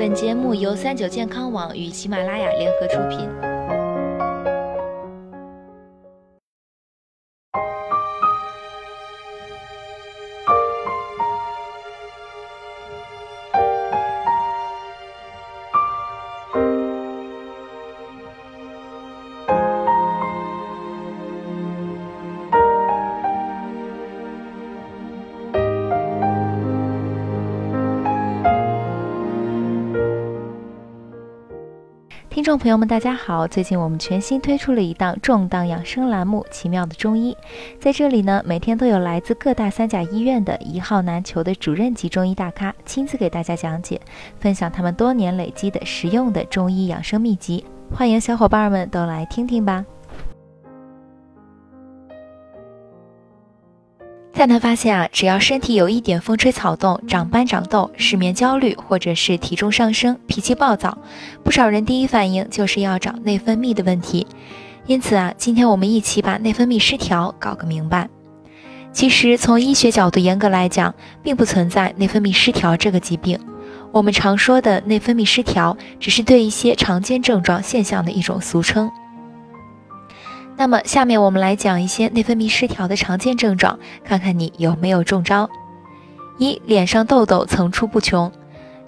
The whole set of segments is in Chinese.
本节目由三九健康网与喜马拉雅联合出品。听众朋友们，大家好！最近我们全新推出了一档重磅养生栏目《奇妙的中医》。在这里呢，每天都有来自各大三甲医院的一号难求的主任级中医大咖，亲自给大家讲解，分享他们多年累积的实用的中医养生秘籍。欢迎小伙伴们都来听听吧！探探发现啊，只要身体有一点风吹草动、长斑长痘、失眠焦虑，或者是体重上升、脾气暴躁，不少人第一反应就是要找内分泌的问题。因此啊，今天我们一起把内分泌失调搞个明白。其实从医学角度严格来讲，并不存在内分泌失调这个疾病。我们常说的内分泌失调，只是对一些常见症状现象的一种俗称。那么，下面我们来讲一些内分泌失调的常见症状，看看你有没有中招。一、脸上痘痘层出不穷，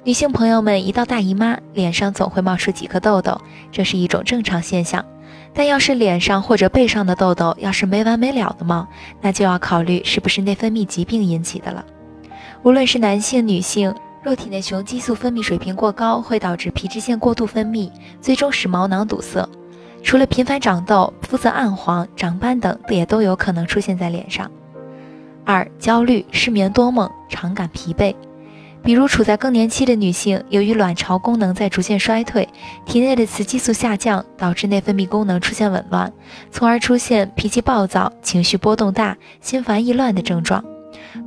女性朋友们一到大姨妈，脸上总会冒出几颗痘痘，这是一种正常现象。但要是脸上或者背上的痘痘要是没完没了的冒，那就要考虑是不是内分泌疾病引起的了。无论是男性、女性，若体内雄激素分泌水平过高，会导致皮脂腺过度分泌，最终使毛囊堵塞。除了频繁长痘、肤色暗黄、长斑等，也都有可能出现在脸上。二、焦虑、失眠多梦、常感疲惫，比如处在更年期的女性，由于卵巢功能在逐渐衰退，体内的雌激素下降，导致内分泌功能出现紊乱，从而出现脾气暴躁、情绪波动大、心烦意乱的症状。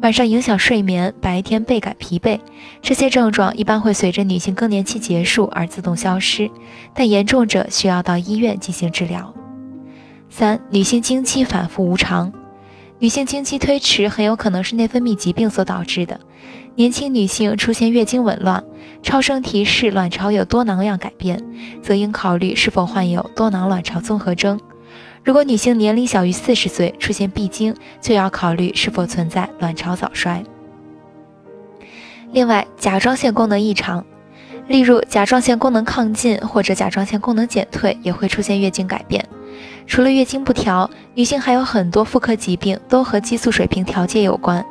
晚上影响睡眠，白天倍感疲惫，这些症状一般会随着女性更年期结束而自动消失，但严重者需要到医院进行治疗。三、女性经期反复无常，女性经期推迟很有可能是内分泌疾病所导致的。年轻女性出现月经紊乱，超声提示卵巢有多囊样改变，则应考虑是否患有多囊卵巢综合征。如果女性年龄小于四十岁，出现闭经，就要考虑是否存在卵巢早衰。另外，甲状腺功能异常，例如甲状腺功能亢进或者甲状腺功能减退，也会出现月经改变。除了月经不调，女性还有很多妇科疾病都和激素水平调节有关，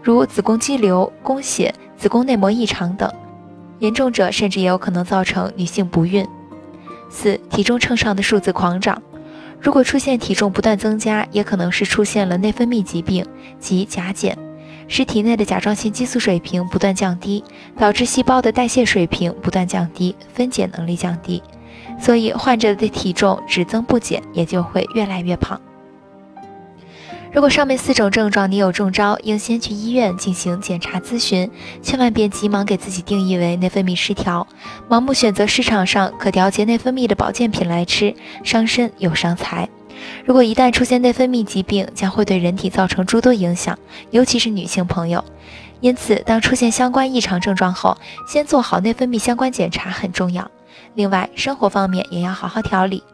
如子宫肌瘤、宫血、子宫内膜异常等。严重者甚至也有可能造成女性不孕。四、体重秤上的数字狂涨。如果出现体重不断增加，也可能是出现了内分泌疾病及甲减，使体内的甲状腺激素水平不断降低，导致细胞的代谢水平不断降低，分解能力降低，所以患者的体重只增不减，也就会越来越胖。如果上面四种症状你有中招，应先去医院进行检查咨询，千万别急忙给自己定义为内分泌失调，盲目选择市场上可调节内分泌的保健品来吃，伤身又伤财。如果一旦出现内分泌疾病，将会对人体造成诸多影响，尤其是女性朋友。因此，当出现相关异常症状后，先做好内分泌相关检查很重要。另外，生活方面也要好好调理。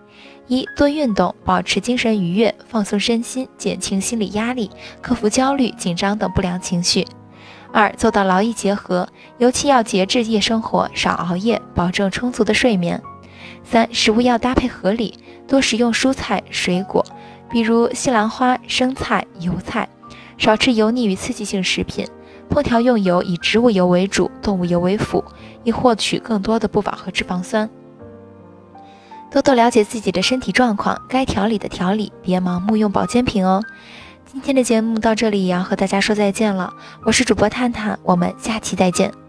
一多运动，保持精神愉悦，放松身心，减轻心理压力，克服焦虑、紧张等不良情绪。二做到劳逸结合，尤其要节制夜生活，少熬夜，保证充足的睡眠。三食物要搭配合理，多食用蔬菜水果，比如西兰花、生菜、油菜，少吃油腻与刺激性食品。烹调用油以植物油为主，动物油为辅，以获取更多的不饱和脂肪酸。多多了解自己的身体状况，该调理的调理，别盲目用保健品哦。今天的节目到这里也要和大家说再见了，我是主播探探，我们下期再见。